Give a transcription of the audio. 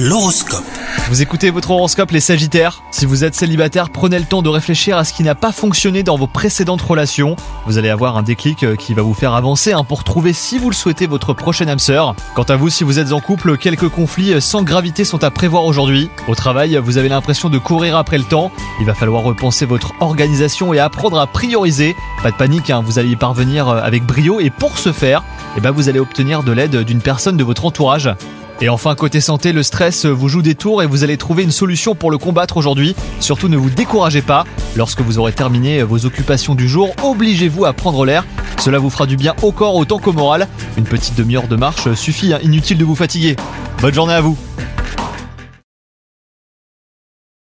L'horoscope. Vous écoutez votre horoscope les Sagittaires Si vous êtes célibataire, prenez le temps de réfléchir à ce qui n'a pas fonctionné dans vos précédentes relations. Vous allez avoir un déclic euh, qui va vous faire avancer hein, pour trouver si vous le souhaitez votre prochaine âme sœur. Quant à vous, si vous êtes en couple, quelques conflits euh, sans gravité sont à prévoir aujourd'hui. Au travail, vous avez l'impression de courir après le temps. Il va falloir repenser votre organisation et apprendre à prioriser. Pas de panique, hein, vous allez y parvenir euh, avec brio et pour ce faire, eh ben vous allez obtenir de l'aide d'une personne de votre entourage. Et enfin, côté santé, le stress vous joue des tours et vous allez trouver une solution pour le combattre aujourd'hui. Surtout ne vous découragez pas. Lorsque vous aurez terminé vos occupations du jour, obligez-vous à prendre l'air. Cela vous fera du bien au corps autant qu'au moral. Une petite demi-heure de marche suffit, hein. inutile de vous fatiguer. Bonne journée à vous